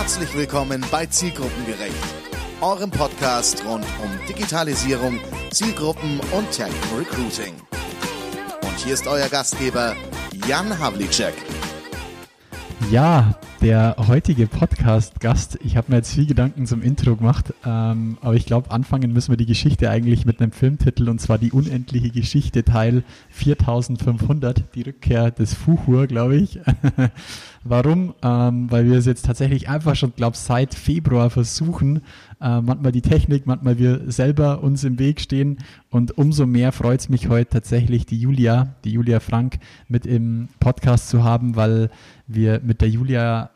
Herzlich willkommen bei Zielgruppengerecht, eurem Podcast rund um Digitalisierung, Zielgruppen und Tech Recruiting. Und hier ist euer Gastgeber Jan Havlicek. Ja, der heutige Podcast-Gast, ich habe mir jetzt viel Gedanken zum Intro gemacht, ähm, aber ich glaube, anfangen müssen wir die Geschichte eigentlich mit einem Filmtitel und zwar die unendliche Geschichte Teil 4500, die Rückkehr des Fuchur, glaube ich. Warum? Ähm, weil wir es jetzt tatsächlich einfach schon, glaube ich, seit Februar versuchen, äh, manchmal die Technik, manchmal wir selber uns im Weg stehen und umso mehr freut es mich heute tatsächlich die Julia, die Julia Frank mit im Podcast zu haben, weil wir mit der Julia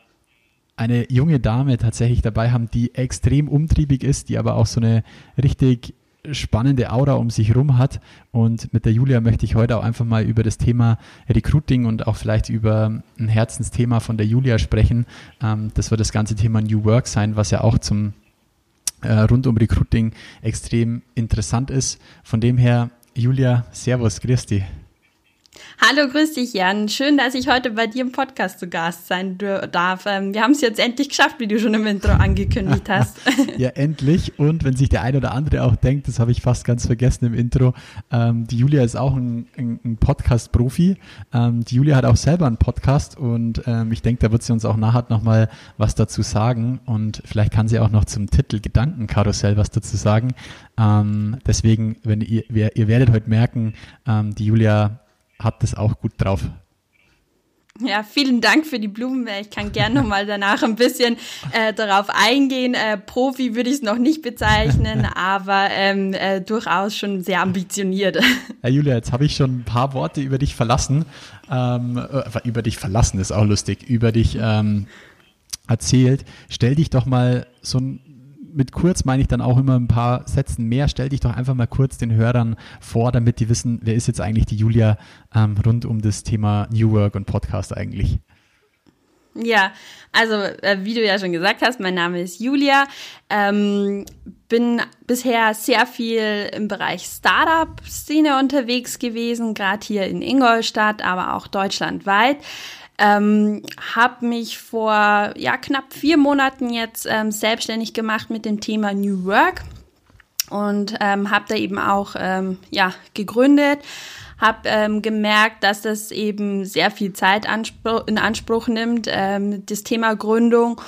eine junge Dame tatsächlich dabei haben, die extrem umtriebig ist, die aber auch so eine richtig spannende Aura um sich rum hat. Und mit der Julia möchte ich heute auch einfach mal über das Thema Recruiting und auch vielleicht über ein Herzensthema von der Julia sprechen. Ähm, das wird das ganze Thema New Work sein, was ja auch zum äh, rund um Recruiting extrem interessant ist. Von dem her, Julia, Servus, grüß dich. Hallo, grüß dich, Jan. Schön, dass ich heute bei dir im Podcast zu Gast sein darf. Ähm, wir haben es jetzt endlich geschafft, wie du schon im Intro angekündigt hast. ja, endlich. Und wenn sich der ein oder andere auch denkt, das habe ich fast ganz vergessen im Intro, ähm, die Julia ist auch ein, ein, ein Podcast-Profi. Ähm, die Julia hat auch selber einen Podcast und ähm, ich denke, da wird sie uns auch nachher nochmal was dazu sagen und vielleicht kann sie auch noch zum Titel Gedankenkarussell was dazu sagen. Ähm, deswegen, wenn ihr, ihr werdet heute merken, ähm, die Julia hat das auch gut drauf. Ja, vielen Dank für die Blumen. Ich kann gerne nochmal danach ein bisschen äh, darauf eingehen. Äh, Profi würde ich es noch nicht bezeichnen, aber ähm, äh, durchaus schon sehr ambitioniert. Herr Julia, jetzt habe ich schon ein paar Worte über dich verlassen. Ähm, äh, über dich verlassen ist auch lustig. Über dich ähm, erzählt. Stell dich doch mal so ein mit kurz meine ich dann auch immer ein paar Sätzen mehr. Stell dich doch einfach mal kurz den Hörern vor, damit die wissen, wer ist jetzt eigentlich die Julia ähm, rund um das Thema New Work und Podcast eigentlich. Ja, also äh, wie du ja schon gesagt hast, mein Name ist Julia. Ähm, bin bisher sehr viel im Bereich Startup-Szene unterwegs gewesen, gerade hier in Ingolstadt, aber auch deutschlandweit. Ähm, habe mich vor ja, knapp vier Monaten jetzt ähm, selbstständig gemacht mit dem Thema New Work und ähm, habe da eben auch ähm, ja, gegründet. Habe ähm, gemerkt, dass das eben sehr viel Zeit in Anspruch nimmt, ähm, das Thema Gründung.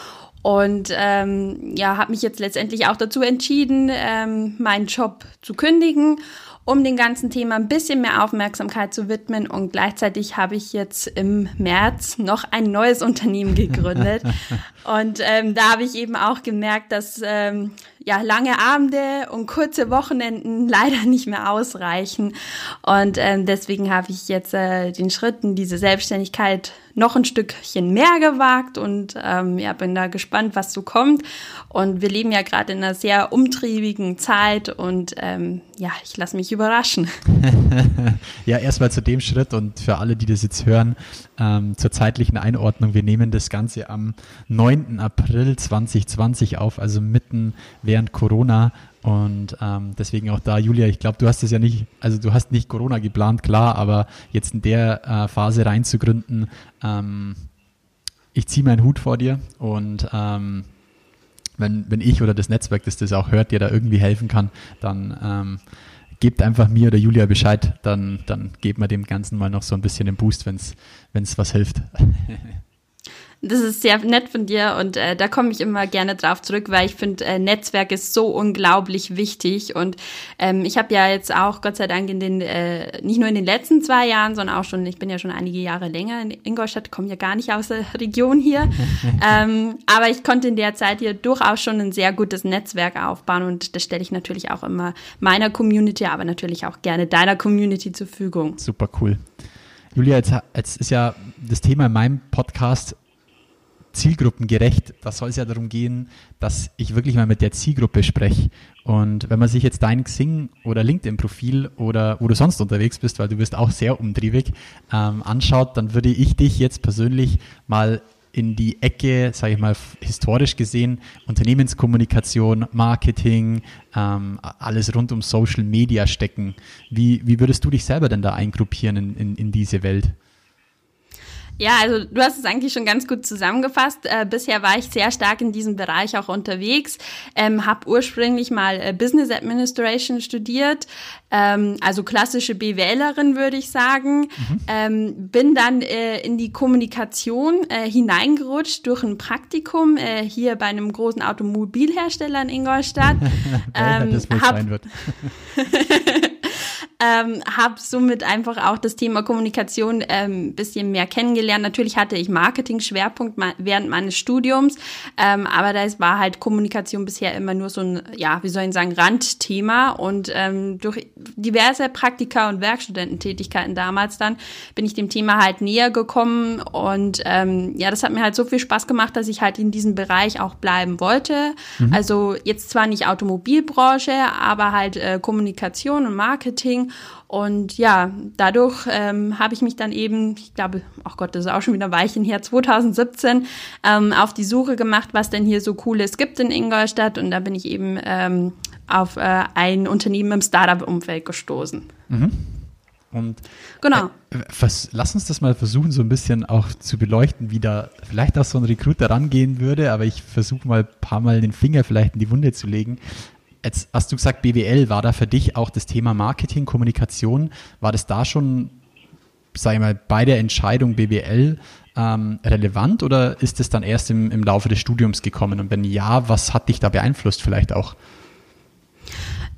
Und ähm, ja, habe mich jetzt letztendlich auch dazu entschieden, ähm, meinen Job zu kündigen um dem ganzen Thema ein bisschen mehr Aufmerksamkeit zu widmen. Und gleichzeitig habe ich jetzt im März noch ein neues Unternehmen gegründet. und ähm, da habe ich eben auch gemerkt, dass ähm, ja, lange Abende und kurze Wochenenden leider nicht mehr ausreichen. Und ähm, deswegen habe ich jetzt äh, den Schritt in diese Selbstständigkeit noch ein Stückchen mehr gewagt und ähm, ja, bin da gespannt, was so kommt. Und wir leben ja gerade in einer sehr umtriebigen Zeit und ähm, ja, ich lasse mich überraschen. ja, erstmal zu dem Schritt und für alle, die das jetzt hören, ähm, zur zeitlichen Einordnung. Wir nehmen das Ganze am 9. April 2020 auf, also mitten während Corona. Und ähm, deswegen auch da, Julia, ich glaube, du hast es ja nicht, also du hast nicht Corona geplant, klar, aber jetzt in der äh, Phase reinzugründen, ähm, ich ziehe meinen Hut vor dir und ähm, wenn, wenn ich oder das Netzwerk, das das auch hört, dir da irgendwie helfen kann, dann ähm, gebt einfach mir oder Julia Bescheid, dann, dann geben wir dem Ganzen mal noch so ein bisschen den Boost, wenn es was hilft. Das ist sehr nett von dir und äh, da komme ich immer gerne drauf zurück, weil ich finde, äh, Netzwerk ist so unglaublich wichtig und ähm, ich habe ja jetzt auch Gott sei Dank in den, äh, nicht nur in den letzten zwei Jahren, sondern auch schon, ich bin ja schon einige Jahre länger in Ingolstadt, komme ja gar nicht aus der Region hier, ähm, aber ich konnte in der Zeit hier durchaus schon ein sehr gutes Netzwerk aufbauen und das stelle ich natürlich auch immer meiner Community, aber natürlich auch gerne deiner Community zur Verfügung. Super cool. Julia, jetzt, jetzt ist ja das Thema in meinem Podcast zielgruppengerecht. Da soll es ja darum gehen, dass ich wirklich mal mit der Zielgruppe spreche. Und wenn man sich jetzt dein Xing oder LinkedIn-Profil oder wo du sonst unterwegs bist, weil du bist auch sehr umtriebig, ähm, anschaut, dann würde ich dich jetzt persönlich mal in die Ecke, sage ich mal, historisch gesehen, Unternehmenskommunikation, Marketing, ähm, alles rund um Social Media stecken. Wie, wie würdest du dich selber denn da eingruppieren in, in, in diese Welt? Ja, also du hast es eigentlich schon ganz gut zusammengefasst. Äh, bisher war ich sehr stark in diesem Bereich auch unterwegs. Ähm, habe ursprünglich mal äh, Business Administration studiert, ähm, also klassische BWLerin würde ich sagen. Mhm. Ähm, bin dann äh, in die Kommunikation äh, hineingerutscht durch ein Praktikum äh, hier bei einem großen Automobilhersteller in Ingolstadt. ähm, das wohl hab, sein wird. ähm, habe somit einfach auch das Thema Kommunikation ähm, bisschen mehr kennengelernt. Natürlich hatte ich Marketing-Schwerpunkt während meines Studiums, ähm, aber das war halt Kommunikation bisher immer nur so ein, ja, wie soll ich sagen, Randthema. Und ähm, durch diverse Praktika und Werkstudententätigkeiten damals dann bin ich dem Thema halt näher gekommen. Und ähm, ja, das hat mir halt so viel Spaß gemacht, dass ich halt in diesem Bereich auch bleiben wollte. Mhm. Also jetzt zwar nicht Automobilbranche, aber halt äh, Kommunikation und Marketing und ja, dadurch ähm, habe ich mich dann eben, ich glaube, ach Gott, das ist auch schon wieder ein Weilchen her, 2017, ähm, auf die Suche gemacht, was denn hier so Cooles gibt in Ingolstadt. Und da bin ich eben ähm, auf äh, ein Unternehmen im Startup-Umfeld gestoßen. Mhm. Und genau. Äh, was, lass uns das mal versuchen, so ein bisschen auch zu beleuchten, wie da vielleicht auch so ein Recruiter rangehen würde, aber ich versuche mal ein paar Mal den Finger vielleicht in die Wunde zu legen. Jetzt hast du gesagt, BWL, war da für dich auch das Thema Marketing, Kommunikation, war das da schon, sag ich mal, bei der Entscheidung BWL ähm, relevant oder ist es dann erst im, im Laufe des Studiums gekommen? Und wenn ja, was hat dich da beeinflusst vielleicht auch?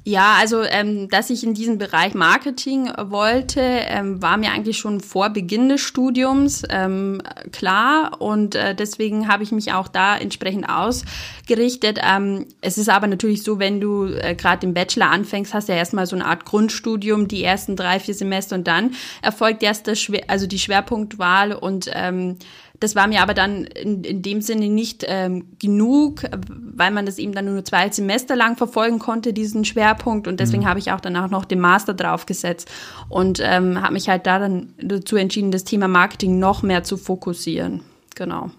Ja, also ähm, dass ich in diesen Bereich Marketing wollte, ähm, war mir eigentlich schon vor Beginn des Studiums ähm, klar und äh, deswegen habe ich mich auch da entsprechend ausgerichtet. Ähm, es ist aber natürlich so, wenn du äh, gerade im Bachelor anfängst, hast du ja erstmal so eine Art Grundstudium, die ersten drei, vier Semester und dann erfolgt erst das Schwer also die Schwerpunktwahl und ähm, das war mir aber dann in, in dem Sinne nicht ähm, genug, weil man das eben dann nur zwei Semester lang verfolgen konnte, diesen Schwerpunkt. Und deswegen mhm. habe ich auch danach noch den Master draufgesetzt und ähm, habe mich halt da dann dazu entschieden, das Thema Marketing noch mehr zu fokussieren. Genau.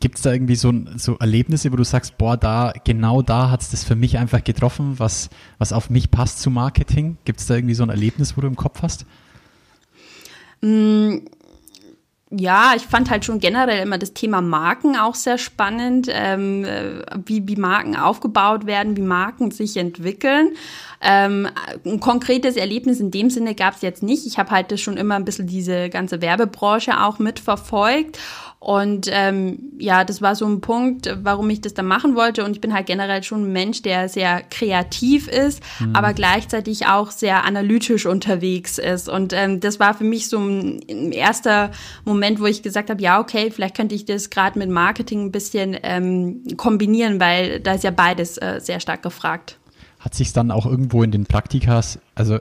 Gibt es da irgendwie so, so Erlebnisse, wo du sagst, boah, da, genau da hat es das für mich einfach getroffen, was, was auf mich passt zu Marketing? Gibt es da irgendwie so ein Erlebnis, wo du im Kopf hast? Mm ja, ich fand halt schon generell immer das Thema Marken auch sehr spannend, ähm, äh, wie, wie Marken aufgebaut werden, wie Marken sich entwickeln. Ähm, ein konkretes Erlebnis in dem Sinne gab es jetzt nicht. Ich habe halt das schon immer ein bisschen diese ganze Werbebranche auch mitverfolgt und ähm, ja, das war so ein Punkt, warum ich das dann machen wollte. Und ich bin halt generell schon ein Mensch, der sehr kreativ ist, mhm. aber gleichzeitig auch sehr analytisch unterwegs ist. Und ähm, das war für mich so ein, ein erster Moment, wo ich gesagt habe, ja, okay, vielleicht könnte ich das gerade mit Marketing ein bisschen ähm, kombinieren, weil da ist ja beides äh, sehr stark gefragt hat sich dann auch irgendwo in den Praktikas, also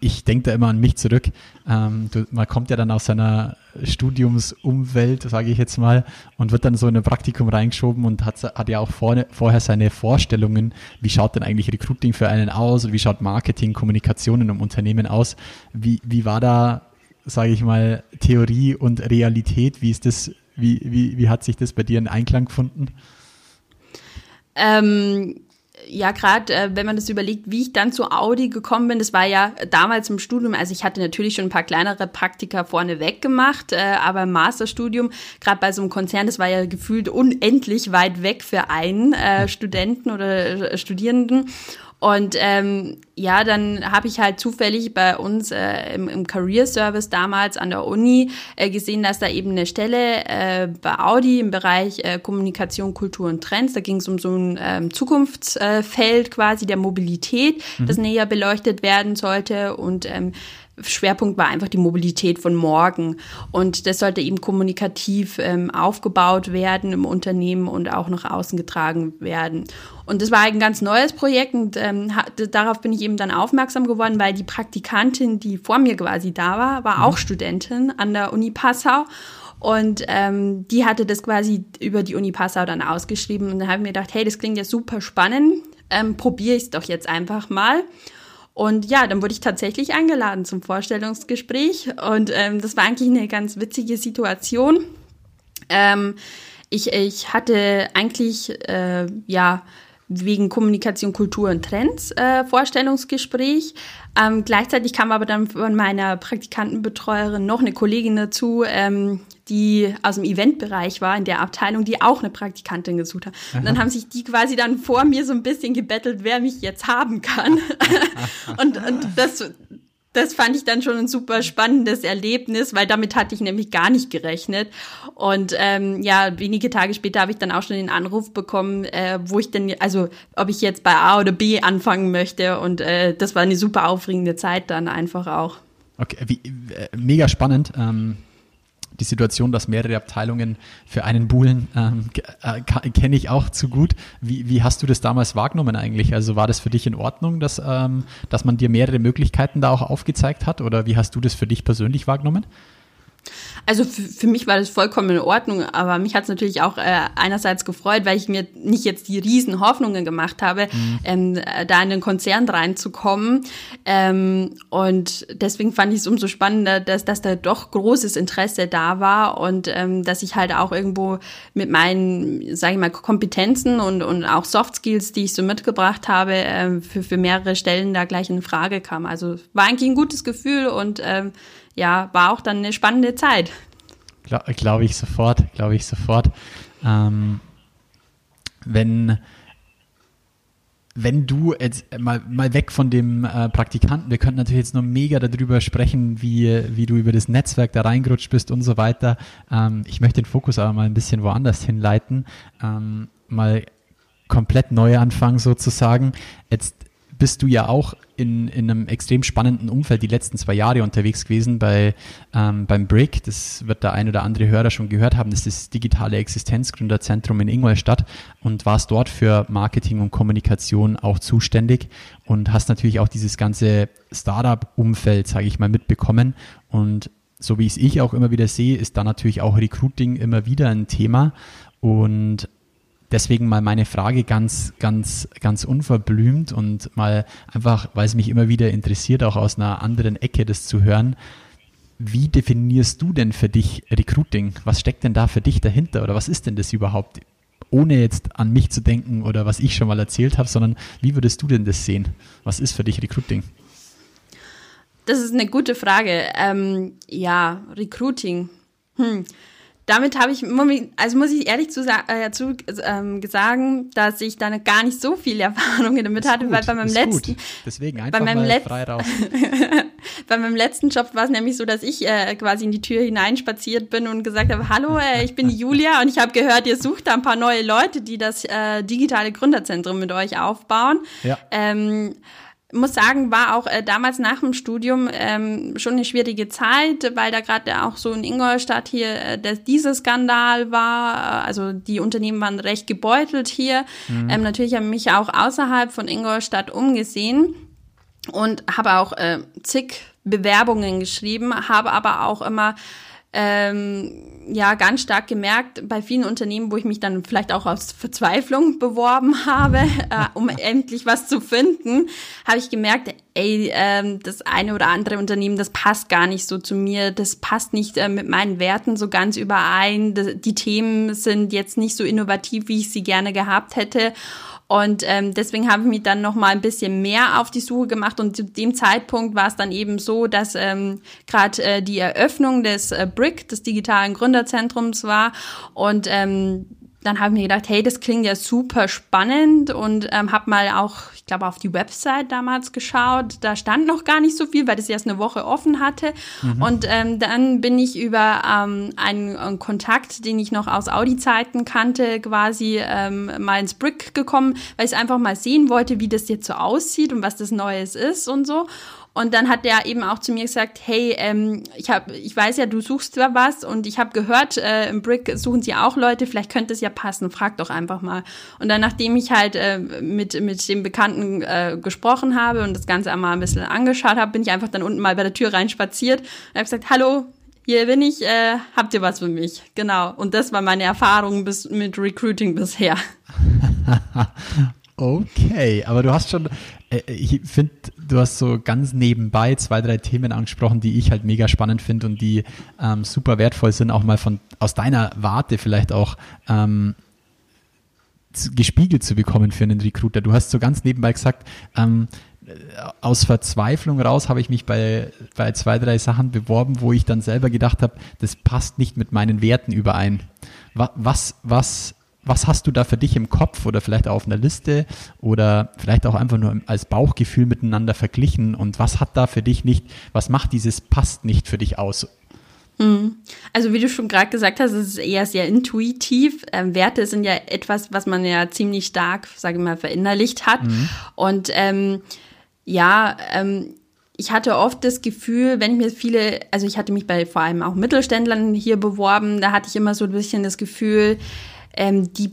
ich denke da immer an mich zurück, ähm, du, man kommt ja dann aus seiner Studiumsumwelt, sage ich jetzt mal, und wird dann so in ein Praktikum reingeschoben und hat, hat ja auch vorne, vorher seine Vorstellungen, wie schaut denn eigentlich Recruiting für einen aus und wie schaut Marketing, Kommunikation in einem Unternehmen aus. Wie, wie war da, sage ich mal, Theorie und Realität? Wie ist das, wie, wie, wie hat sich das bei dir in Einklang gefunden? Ähm, ja, gerade äh, wenn man das überlegt, wie ich dann zu Audi gekommen bin, das war ja damals im Studium, also ich hatte natürlich schon ein paar kleinere Praktika vorneweg gemacht, äh, aber im Masterstudium, gerade bei so einem Konzern, das war ja gefühlt unendlich weit weg für einen äh, Studenten oder äh, Studierenden. Und ähm, ja, dann habe ich halt zufällig bei uns äh, im, im Career Service damals an der Uni äh, gesehen, dass da eben eine Stelle äh, bei Audi im Bereich äh, Kommunikation, Kultur und Trends, da ging es um so ein ähm, Zukunftsfeld quasi der Mobilität, mhm. das näher beleuchtet werden sollte und ähm, Schwerpunkt war einfach die Mobilität von morgen. Und das sollte eben kommunikativ ähm, aufgebaut werden im Unternehmen und auch nach außen getragen werden. Und das war ein ganz neues Projekt und ähm, darauf bin ich eben dann aufmerksam geworden, weil die Praktikantin, die vor mir quasi da war, war auch mhm. Studentin an der Uni Passau. Und ähm, die hatte das quasi über die Uni Passau dann ausgeschrieben. Und dann habe ich mir gedacht, hey, das klingt ja super spannend. Ähm, Probiere ich es doch jetzt einfach mal. Und ja, dann wurde ich tatsächlich eingeladen zum Vorstellungsgespräch und ähm, das war eigentlich eine ganz witzige Situation. Ähm, ich, ich hatte eigentlich, äh, ja, wegen Kommunikation, Kultur und Trends äh, Vorstellungsgespräch. Ähm, gleichzeitig kam aber dann von meiner Praktikantenbetreuerin noch eine Kollegin dazu, ähm, die aus dem Eventbereich war in der Abteilung, die auch eine Praktikantin gesucht hat. Und dann haben sich die quasi dann vor mir so ein bisschen gebettelt, wer mich jetzt haben kann. und, und das, das fand ich dann schon ein super spannendes Erlebnis, weil damit hatte ich nämlich gar nicht gerechnet. Und ähm, ja, wenige Tage später habe ich dann auch schon den Anruf bekommen, äh, wo ich denn, also ob ich jetzt bei A oder B anfangen möchte. Und äh, das war eine super aufregende Zeit dann einfach auch. Okay, wie, äh, mega spannend. Ähm die Situation, dass mehrere Abteilungen für einen buhlen, ähm, äh, kenne ich auch zu gut. Wie, wie hast du das damals wahrgenommen eigentlich? Also war das für dich in Ordnung, dass, ähm, dass man dir mehrere Möglichkeiten da auch aufgezeigt hat? Oder wie hast du das für dich persönlich wahrgenommen? Also für, für mich war das vollkommen in Ordnung, aber mich hat es natürlich auch äh, einerseits gefreut, weil ich mir nicht jetzt die riesen Hoffnungen gemacht habe, mhm. ähm, da in den Konzern reinzukommen. Ähm, und deswegen fand ich es umso spannender, dass, dass da doch großes Interesse da war und ähm, dass ich halt auch irgendwo mit meinen, sage ich mal, Kompetenzen und, und auch Soft Skills, die ich so mitgebracht habe, äh, für, für mehrere Stellen da gleich in Frage kam. Also war eigentlich ein gutes Gefühl und ähm, ja, war auch dann eine spannende Zeit. Glaube glaub ich sofort, glaube ich sofort. Ähm, wenn, wenn du jetzt mal, mal weg von dem äh, Praktikanten, wir könnten natürlich jetzt noch mega darüber sprechen, wie, wie du über das Netzwerk da reingerutscht bist und so weiter. Ähm, ich möchte den Fokus aber mal ein bisschen woanders hinleiten. Ähm, mal komplett neu anfangen sozusagen. Jetzt bist du ja auch in, in einem extrem spannenden Umfeld die letzten zwei Jahre unterwegs gewesen bei, ähm, beim BRIC. Das wird der ein oder andere Hörer schon gehört haben. Das ist das digitale Existenzgründerzentrum in Ingolstadt und warst dort für Marketing und Kommunikation auch zuständig und hast natürlich auch dieses ganze Startup-Umfeld, sage ich mal, mitbekommen. Und so wie es ich auch immer wieder sehe, ist da natürlich auch Recruiting immer wieder ein Thema. Und deswegen mal meine Frage ganz, ganz, ganz unverblümt und mal einfach, weil es mich immer wieder interessiert, auch aus einer anderen Ecke das zu hören. Wie definierst du denn für dich Recruiting? Was steckt denn da für dich dahinter oder was ist denn das überhaupt? Ohne jetzt an mich zu denken oder was ich schon mal erzählt habe, sondern wie würdest du denn das sehen? Was ist für dich Recruiting? Das ist eine gute Frage. Ähm, ja, Recruiting. Hm damit habe ich, also muss ich ehrlich zu, äh, zu ähm, sagen, dass ich da gar nicht so viel Erfahrungen damit hatte, gut, weil bei meinem letzten, gut. deswegen einfach bei meinem mal frei raus. bei meinem letzten Job war es nämlich so, dass ich äh, quasi in die Tür hineinspaziert bin und gesagt habe, hallo, äh, ich bin die Julia und ich habe gehört, ihr sucht da ein paar neue Leute, die das äh, digitale Gründerzentrum mit euch aufbauen. Ja. Ähm, muss sagen, war auch äh, damals nach dem Studium ähm, schon eine schwierige Zeit, weil da gerade auch so in Ingolstadt hier äh, der, dieser Skandal war. Also die Unternehmen waren recht gebeutelt hier. Mhm. Ähm, natürlich habe ich mich auch außerhalb von Ingolstadt umgesehen und habe auch äh, zig Bewerbungen geschrieben, habe aber auch immer ähm, ja ganz stark gemerkt bei vielen Unternehmen, wo ich mich dann vielleicht auch aus Verzweiflung beworben habe, äh, um endlich was zu finden, habe ich gemerkt, ey, ähm, das eine oder andere Unternehmen, das passt gar nicht so zu mir, das passt nicht äh, mit meinen Werten so ganz überein, die Themen sind jetzt nicht so innovativ, wie ich sie gerne gehabt hätte. Und ähm, deswegen habe ich mich dann noch mal ein bisschen mehr auf die Suche gemacht. Und zu dem Zeitpunkt war es dann eben so, dass ähm, gerade äh, die Eröffnung des äh, BRIC, des digitalen Gründerzentrums war. Und ähm, dann habe ich mir gedacht, hey, das klingt ja super spannend und ähm, habe mal auch, ich glaube, auf die Website damals geschaut. Da stand noch gar nicht so viel, weil das erst eine Woche offen hatte. Mhm. Und ähm, dann bin ich über ähm, einen, einen, Kontakt, den ich noch aus Audi-Zeiten kannte, quasi ähm, mal ins Brick gekommen, weil ich einfach mal sehen wollte, wie das jetzt so aussieht und was das Neues ist und so. Und dann hat der eben auch zu mir gesagt, hey, ähm, ich hab, ich weiß ja, du suchst da was und ich habe gehört, äh, im Brick suchen sie auch Leute, vielleicht könnte es ja passen, frag doch einfach mal. Und dann, nachdem ich halt äh, mit, mit dem Bekannten äh, gesprochen habe und das Ganze einmal ein bisschen angeschaut habe, bin ich einfach dann unten mal bei der Tür rein spaziert und habe gesagt, hallo, hier bin ich, äh, habt ihr was für mich? Genau. Und das war meine Erfahrung bis, mit Recruiting bisher. okay, aber du hast schon, äh, ich finde, du hast so ganz nebenbei zwei, drei Themen angesprochen, die ich halt mega spannend finde und die ähm, super wertvoll sind, auch mal von aus deiner Warte vielleicht auch ähm, gespiegelt zu bekommen für einen Recruiter. Du hast so ganz nebenbei gesagt, ähm, aus Verzweiflung raus habe ich mich bei, bei zwei, drei Sachen beworben, wo ich dann selber gedacht habe, das passt nicht mit meinen Werten überein. Was, was, was hast du da für dich im Kopf oder vielleicht auch auf einer Liste oder vielleicht auch einfach nur als Bauchgefühl miteinander verglichen und was hat da für dich nicht, was macht dieses passt nicht für dich aus? Hm. Also wie du schon gerade gesagt hast, es ist eher sehr intuitiv. Ähm, Werte sind ja etwas, was man ja ziemlich stark, sage ich mal, verinnerlicht hat. Mhm. Und ähm, ja, ähm, ich hatte oft das Gefühl, wenn ich mir viele, also ich hatte mich bei vor allem auch Mittelständlern hier beworben, da hatte ich immer so ein bisschen das Gefühl, ähm, die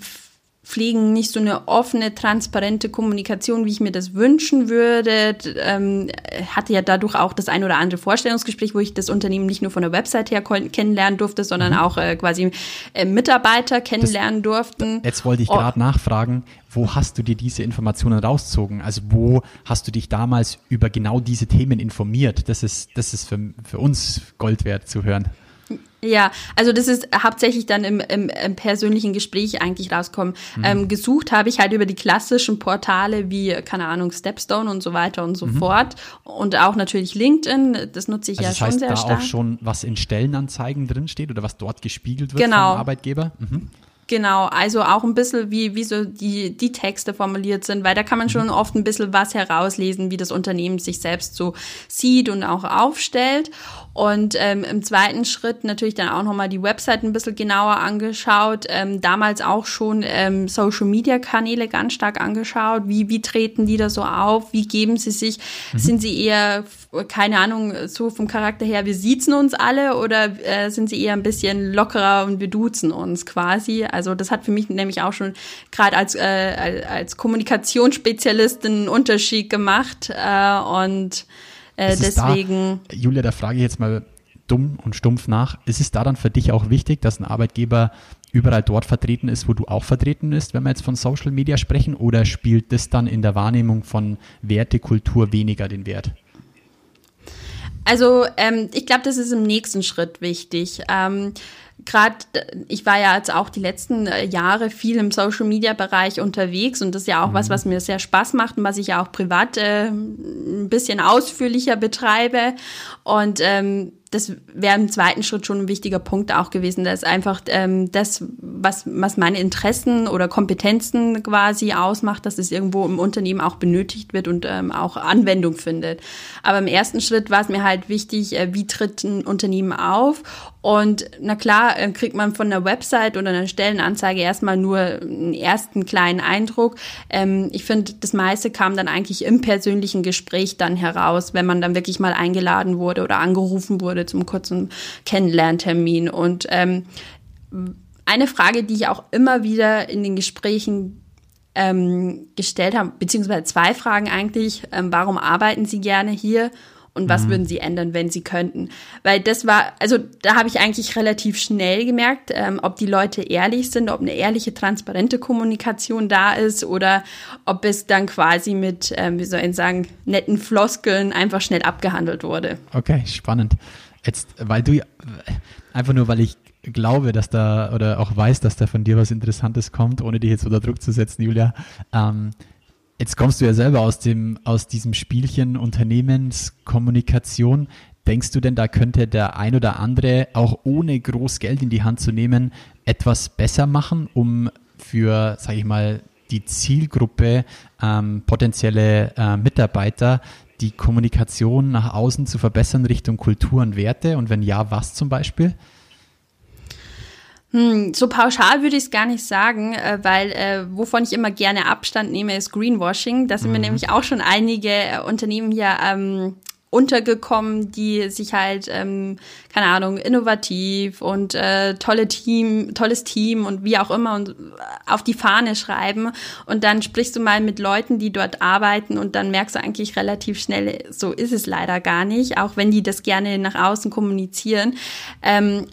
pflegen nicht so eine offene, transparente Kommunikation, wie ich mir das wünschen würde. Ähm, hatte ja dadurch auch das ein oder andere Vorstellungsgespräch, wo ich das Unternehmen nicht nur von der Website her kennenlernen durfte, sondern mhm. auch äh, quasi äh, Mitarbeiter kennenlernen das, durften. Jetzt wollte ich gerade oh. nachfragen, wo hast du dir diese Informationen rausgezogen? Also wo hast du dich damals über genau diese Themen informiert? Das ist, das ist für, für uns Gold wert zu hören. Ja, also das ist hauptsächlich dann im, im, im persönlichen Gespräch eigentlich rauskommen. Mhm. Ähm, gesucht habe ich halt über die klassischen Portale wie, keine Ahnung, Stepstone und so weiter und so mhm. fort. Und auch natürlich LinkedIn, das nutze ich also ja das schon heißt, sehr da stark. da auch schon was in Stellenanzeigen drinsteht oder was dort gespiegelt wird genau. vom Arbeitgeber? Mhm. Genau, also auch ein bisschen, wie, wie so die, die Texte formuliert sind, weil da kann man schon mhm. oft ein bisschen was herauslesen, wie das Unternehmen sich selbst so sieht und auch aufstellt. Und ähm, im zweiten Schritt natürlich dann auch nochmal die Website ein bisschen genauer angeschaut. Ähm, damals auch schon ähm, Social Media Kanäle ganz stark angeschaut. Wie, wie treten die da so auf? Wie geben sie sich? Mhm. Sind sie eher, keine Ahnung, so vom Charakter her, wir siezen uns alle oder äh, sind sie eher ein bisschen lockerer und wir duzen uns quasi? Also das hat für mich nämlich auch schon gerade als, äh, als Kommunikationsspezialistin einen Unterschied gemacht. Äh, und äh, deswegen. Da, Julia, da frage ich jetzt mal dumm und stumpf nach. Ist es da dann für dich auch wichtig, dass ein Arbeitgeber überall dort vertreten ist, wo du auch vertreten bist, wenn wir jetzt von Social Media sprechen, oder spielt das dann in der Wahrnehmung von Wertekultur weniger den Wert? Also ähm, ich glaube, das ist im nächsten Schritt wichtig. Ähm, gerade, ich war ja jetzt auch die letzten äh, Jahre viel im Social Media Bereich unterwegs und das ist ja auch mhm. was, was mir sehr Spaß macht und was ich ja auch privat äh, ein bisschen ausführlicher betreibe. Und ähm, das wäre im zweiten Schritt schon ein wichtiger Punkt auch gewesen, dass einfach ähm, das, was, was meine Interessen oder Kompetenzen quasi ausmacht, dass es irgendwo im Unternehmen auch benötigt wird und ähm, auch Anwendung findet. Aber im ersten Schritt war es mir halt wichtig, äh, wie tritt ein Unternehmen auf und na klar, äh, kriegt man von der Website oder einer Stellenanzeige erstmal nur einen ersten kleinen Eindruck. Ähm, ich finde, das meiste kam dann eigentlich im persönlichen Gespräch dann heraus, wenn man dann wirklich mal eingeladen wurde oder angerufen wurde zum kurzen Kennenlerntermin. Und ähm, eine Frage, die ich auch immer wieder in den Gesprächen ähm, gestellt habe, beziehungsweise zwei Fragen eigentlich. Ähm, warum arbeiten Sie gerne hier? und was mhm. würden sie ändern, wenn sie könnten? Weil das war, also da habe ich eigentlich relativ schnell gemerkt, ähm, ob die Leute ehrlich sind, ob eine ehrliche, transparente Kommunikation da ist oder ob es dann quasi mit, ähm, wie soll ich sagen, netten Floskeln einfach schnell abgehandelt wurde. Okay, spannend. Jetzt, weil du einfach nur, weil ich glaube, dass da oder auch weiß, dass da von dir was Interessantes kommt, ohne dich jetzt unter Druck zu setzen, Julia. Ähm, Jetzt kommst du ja selber aus dem, aus diesem Spielchen Unternehmenskommunikation. Denkst du denn, da könnte der ein oder andere auch ohne groß Geld in die Hand zu nehmen etwas besser machen, um für, sage ich mal, die Zielgruppe ähm, potenzielle äh, Mitarbeiter die Kommunikation nach außen zu verbessern Richtung Kultur und Werte? Und wenn ja, was zum Beispiel? Hm, so pauschal würde ich es gar nicht sagen, äh, weil äh, wovon ich immer gerne Abstand nehme, ist Greenwashing. Da sind mhm. mir nämlich auch schon einige äh, Unternehmen hier ähm, untergekommen, die sich halt, ähm, keine Ahnung, innovativ und äh, tolle Team, tolles Team und wie auch immer und auf die Fahne schreiben. Und dann sprichst du mal mit Leuten, die dort arbeiten und dann merkst du eigentlich relativ schnell, so ist es leider gar nicht, auch wenn die das gerne nach außen kommunizieren. Ähm,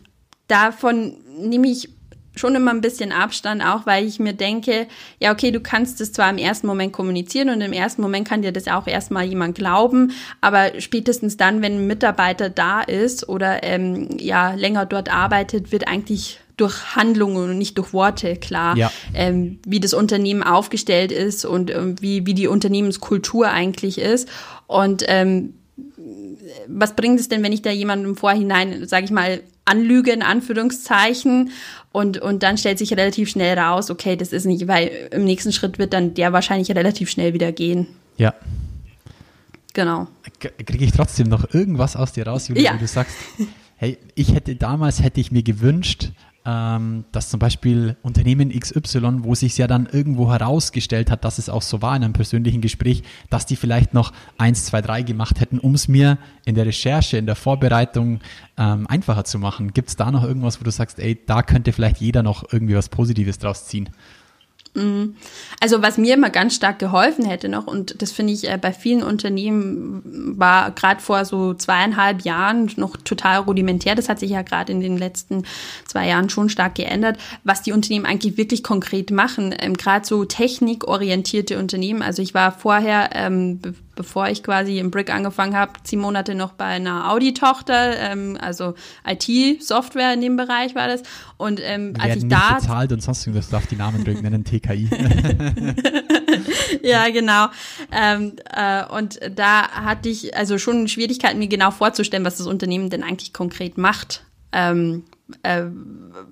davon nehme ich schon immer ein bisschen Abstand, auch weil ich mir denke, ja, okay, du kannst es zwar im ersten Moment kommunizieren und im ersten Moment kann dir das auch erstmal jemand glauben, aber spätestens dann, wenn ein Mitarbeiter da ist oder ähm, ja länger dort arbeitet, wird eigentlich durch Handlungen und nicht durch Worte klar, ja. ähm, wie das Unternehmen aufgestellt ist und ähm, wie, wie die Unternehmenskultur eigentlich ist. Und ähm, was bringt es denn, wenn ich da jemanden im Vorhinein, sage ich mal, anlüge in Anführungszeichen und, und dann stellt sich relativ schnell raus, okay, das ist nicht, weil im nächsten Schritt wird dann der wahrscheinlich relativ schnell wieder gehen. Ja. Genau. Kriege ich trotzdem noch irgendwas aus dir raus, Julia, ja. wo du sagst, hey, ich hätte damals, hätte ich mir gewünscht, ähm, dass zum Beispiel Unternehmen XY, wo sich ja dann irgendwo herausgestellt hat, dass es auch so war in einem persönlichen Gespräch, dass die vielleicht noch eins, zwei, drei gemacht hätten, um es mir in der Recherche, in der Vorbereitung ähm, einfacher zu machen. Gibt es da noch irgendwas, wo du sagst, ey, da könnte vielleicht jeder noch irgendwie was Positives draus ziehen? Mhm. Also was mir immer ganz stark geholfen hätte noch, und das finde ich äh, bei vielen Unternehmen war gerade vor so zweieinhalb Jahren noch total rudimentär, das hat sich ja gerade in den letzten zwei Jahren schon stark geändert, was die Unternehmen eigentlich wirklich konkret machen. Ähm, gerade so technikorientierte Unternehmen, also ich war vorher, ähm, bevor ich quasi im Brick angefangen habe, zehn Monate noch bei einer Audi-Tochter, ähm, also IT-Software in dem Bereich war das. Und ähm, als ich da bezahlt und sonst irgendwas darf die Namen drücken, nennen TKI. ja, genau. Ähm, äh, und da hatte ich also schon Schwierigkeiten, mir genau vorzustellen, was das Unternehmen denn eigentlich konkret macht. Ähm, äh,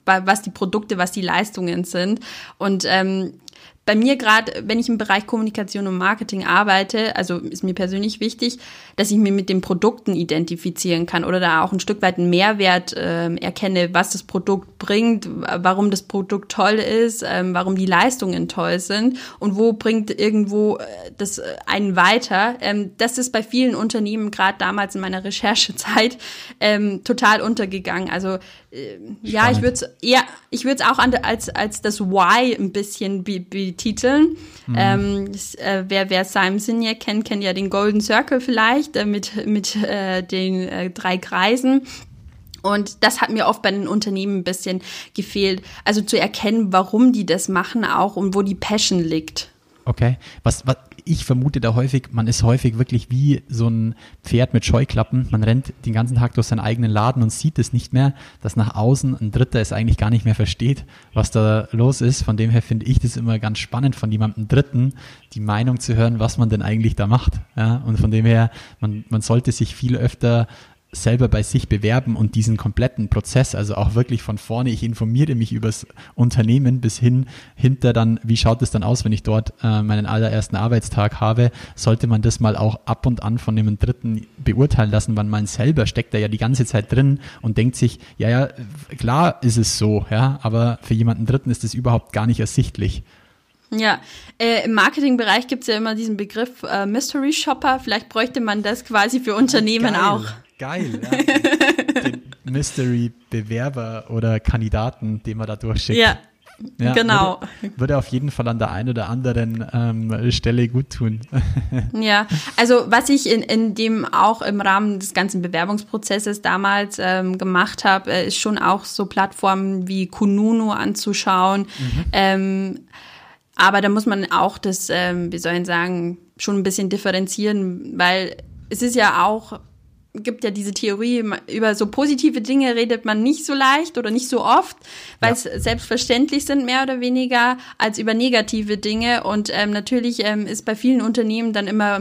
was die Produkte, was die Leistungen sind. Und ähm, bei mir gerade, wenn ich im Bereich Kommunikation und Marketing arbeite, also ist mir persönlich wichtig, dass ich mir mit den Produkten identifizieren kann oder da auch ein Stück weit einen Mehrwert äh, erkenne, was das Produkt bringt, warum das Produkt toll ist, äh, warum die Leistungen toll sind und wo bringt irgendwo äh, das äh, einen weiter. Ähm, das ist bei vielen Unternehmen gerade damals in meiner Recherchezeit ähm, total untergegangen. Also äh, ja, ich würde es eher, ich würde es auch an, als als das Why ein bisschen betiteln. Mhm. Ähm, äh, wer wer Simon Sinek kennt, kennt ja den Golden Circle vielleicht äh, mit mit äh, den äh, drei Kreisen. Und das hat mir oft bei den Unternehmen ein bisschen gefehlt. Also zu erkennen, warum die das machen auch und wo die Passion liegt. Okay. Was, was, ich vermute da häufig, man ist häufig wirklich wie so ein Pferd mit Scheuklappen. Man rennt den ganzen Tag durch seinen eigenen Laden und sieht es nicht mehr, dass nach außen ein Dritter es eigentlich gar nicht mehr versteht, was da los ist. Von dem her finde ich das immer ganz spannend, von jemandem Dritten die Meinung zu hören, was man denn eigentlich da macht. Ja, und von dem her, man, man sollte sich viel öfter selber bei sich bewerben und diesen kompletten Prozess, also auch wirklich von vorne, ich informiere mich übers Unternehmen bis hin hinter dann, wie schaut es dann aus, wenn ich dort äh, meinen allerersten Arbeitstag habe, sollte man das mal auch ab und an von dem Dritten beurteilen lassen, weil man selber steckt da ja die ganze Zeit drin und denkt sich, ja, ja, klar ist es so, ja, aber für jemanden Dritten ist es überhaupt gar nicht ersichtlich. Ja, äh, im Marketingbereich gibt es ja immer diesen Begriff äh, Mystery Shopper. Vielleicht bräuchte man das quasi für Unternehmen Geil. auch. Geil, ja. Den Mystery-Bewerber oder Kandidaten, den man da durchschickt. Ja, ja, genau. Würde, würde, auf jeden Fall an der einen oder anderen ähm, Stelle gut tun. ja, also was ich in, in dem auch im Rahmen des ganzen Bewerbungsprozesses damals ähm, gemacht habe, äh, ist schon auch so Plattformen wie Kununu anzuschauen. Mhm. Ähm, aber da muss man auch das, ähm, wie soll ich sagen, schon ein bisschen differenzieren, weil es ist ja auch gibt ja diese Theorie, über so positive Dinge redet man nicht so leicht oder nicht so oft, weil es ja. selbstverständlich sind, mehr oder weniger, als über negative Dinge. Und ähm, natürlich ähm, ist bei vielen Unternehmen dann immer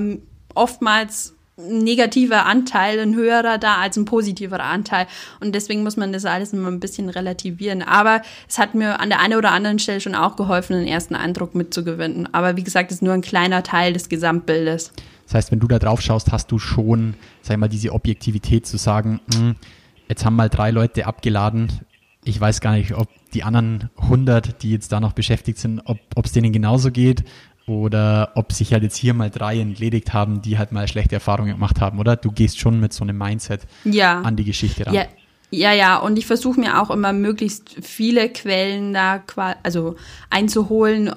oftmals ein negativer Anteil, ein höherer da als ein positiver Anteil. Und deswegen muss man das alles immer ein bisschen relativieren. Aber es hat mir an der einen oder anderen Stelle schon auch geholfen, einen ersten Eindruck mitzugewinnen. Aber wie gesagt, es ist nur ein kleiner Teil des Gesamtbildes. Das heißt, wenn du da drauf schaust, hast du schon, sag mal, diese Objektivität zu sagen, mh, hm, jetzt haben mal drei Leute abgeladen. Ich weiß gar nicht, ob die anderen 100, die jetzt da noch beschäftigt sind, ob es denen genauso geht oder ob sich halt jetzt hier mal drei entledigt haben, die halt mal schlechte Erfahrungen gemacht haben, oder? Du gehst schon mit so einem Mindset ja. an die Geschichte ran. Ja, ja, ja, und ich versuche mir auch immer möglichst viele Quellen da also einzuholen,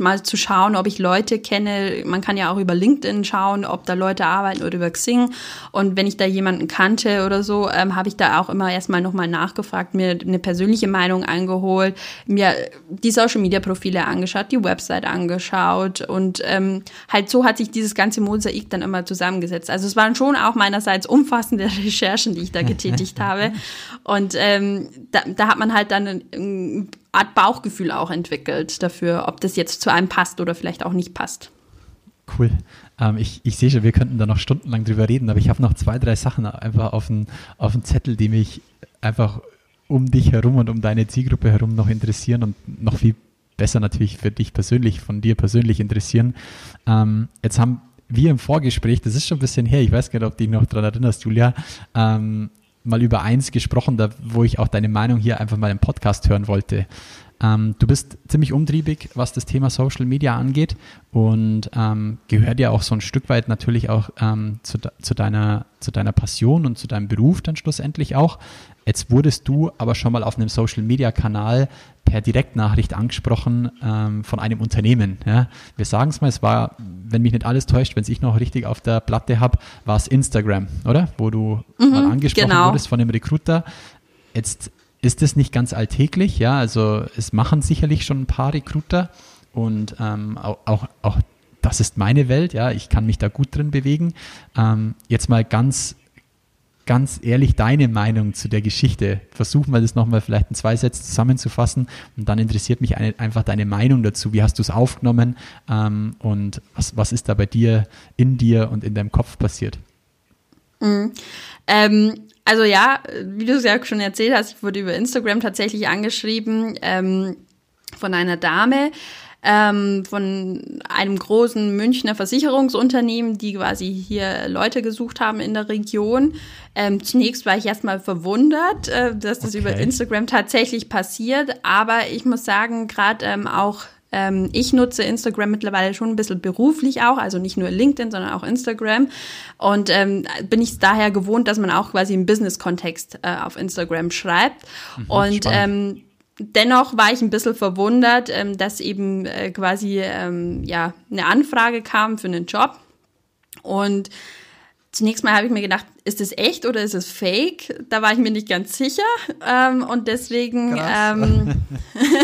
mal zu schauen, ob ich Leute kenne. Man kann ja auch über LinkedIn schauen, ob da Leute arbeiten oder über Xing. Und wenn ich da jemanden kannte oder so, ähm, habe ich da auch immer erstmal nochmal nachgefragt, mir eine persönliche Meinung eingeholt, mir die Social Media Profile angeschaut, die Website angeschaut und ähm, halt so hat sich dieses ganze Mosaik dann immer zusammengesetzt. Also es waren schon auch meinerseits umfassende Recherchen, die ich da getätigt habe. Und ähm, da, da hat man halt dann eine Art Bauchgefühl auch entwickelt dafür, ob das jetzt zu einem passt oder vielleicht auch nicht passt. Cool. Ähm, ich, ich sehe schon, wir könnten da noch stundenlang drüber reden, aber ich habe noch zwei, drei Sachen einfach auf dem auf Zettel, die mich einfach um dich herum und um deine Zielgruppe herum noch interessieren und noch viel besser natürlich für dich persönlich, von dir persönlich interessieren. Ähm, jetzt haben wir im Vorgespräch, das ist schon ein bisschen her, ich weiß gar nicht, ob du dich noch daran erinnerst, Julia, ähm, mal über eins gesprochen, da, wo ich auch deine Meinung hier einfach mal im Podcast hören wollte. Ähm, du bist ziemlich umtriebig, was das Thema Social Media angeht und ähm, gehört ja auch so ein Stück weit natürlich auch ähm, zu, zu, deiner, zu deiner Passion und zu deinem Beruf dann schlussendlich auch. Jetzt wurdest du aber schon mal auf einem Social Media Kanal per Direktnachricht angesprochen ähm, von einem Unternehmen. Ja. Wir sagen es mal, es war, wenn mich nicht alles täuscht, wenn es ich noch richtig auf der Platte habe, war es Instagram, oder? Wo du mhm, mal angesprochen genau. wurdest von einem Recruiter. Jetzt ist es nicht ganz alltäglich, ja, also es machen sicherlich schon ein paar Recruiter und ähm, auch, auch, auch das ist meine Welt, ja, ich kann mich da gut drin bewegen. Ähm, jetzt mal ganz ganz ehrlich deine Meinung zu der Geschichte. Versuchen wir das nochmal vielleicht in zwei Sätzen zusammenzufassen und dann interessiert mich eine, einfach deine Meinung dazu. Wie hast du es aufgenommen ähm, und was, was ist da bei dir, in dir und in deinem Kopf passiert? Mhm. Ähm, also ja, wie du es ja schon erzählt hast, ich wurde über Instagram tatsächlich angeschrieben ähm, von einer Dame, ähm, von einem großen Münchner Versicherungsunternehmen, die quasi hier Leute gesucht haben in der Region. Ähm, zunächst war ich erstmal verwundert, äh, dass das okay. über Instagram tatsächlich passiert, aber ich muss sagen, gerade ähm, auch ähm, ich nutze Instagram mittlerweile schon ein bisschen beruflich auch, also nicht nur LinkedIn, sondern auch Instagram. Und ähm, bin ich daher gewohnt, dass man auch quasi im Business-Kontext äh, auf Instagram schreibt. Mhm, und ähm, Dennoch war ich ein bisschen verwundert, ähm, dass eben äh, quasi ähm, ja eine Anfrage kam für einen Job. Und Zunächst mal habe ich mir gedacht, ist es echt oder ist es fake? Da war ich mir nicht ganz sicher. Ähm, und deswegen, ähm,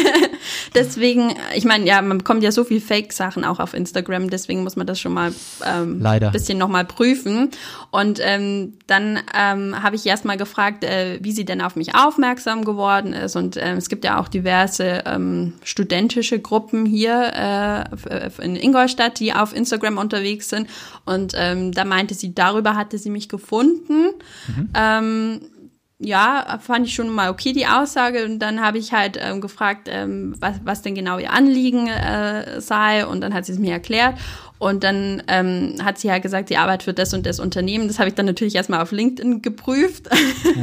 deswegen, ich meine, ja, man bekommt ja so viel Fake-Sachen auch auf Instagram, deswegen muss man das schon mal ähm, ein bisschen nochmal prüfen. Und ähm, dann ähm, habe ich erst mal gefragt, äh, wie sie denn auf mich aufmerksam geworden ist. Und ähm, es gibt ja auch diverse ähm, studentische Gruppen hier äh, in Ingolstadt, die auf Instagram unterwegs sind. Und ähm, da meinte sie, darüber hatte sie mich gefunden. Mhm. Ähm, ja, fand ich schon mal okay, die Aussage. Und dann habe ich halt ähm, gefragt, ähm, was, was denn genau ihr Anliegen äh, sei. Und dann hat sie es mir erklärt. Und dann ähm, hat sie halt gesagt, sie arbeitet für das und das Unternehmen. Das habe ich dann natürlich erstmal auf LinkedIn geprüft,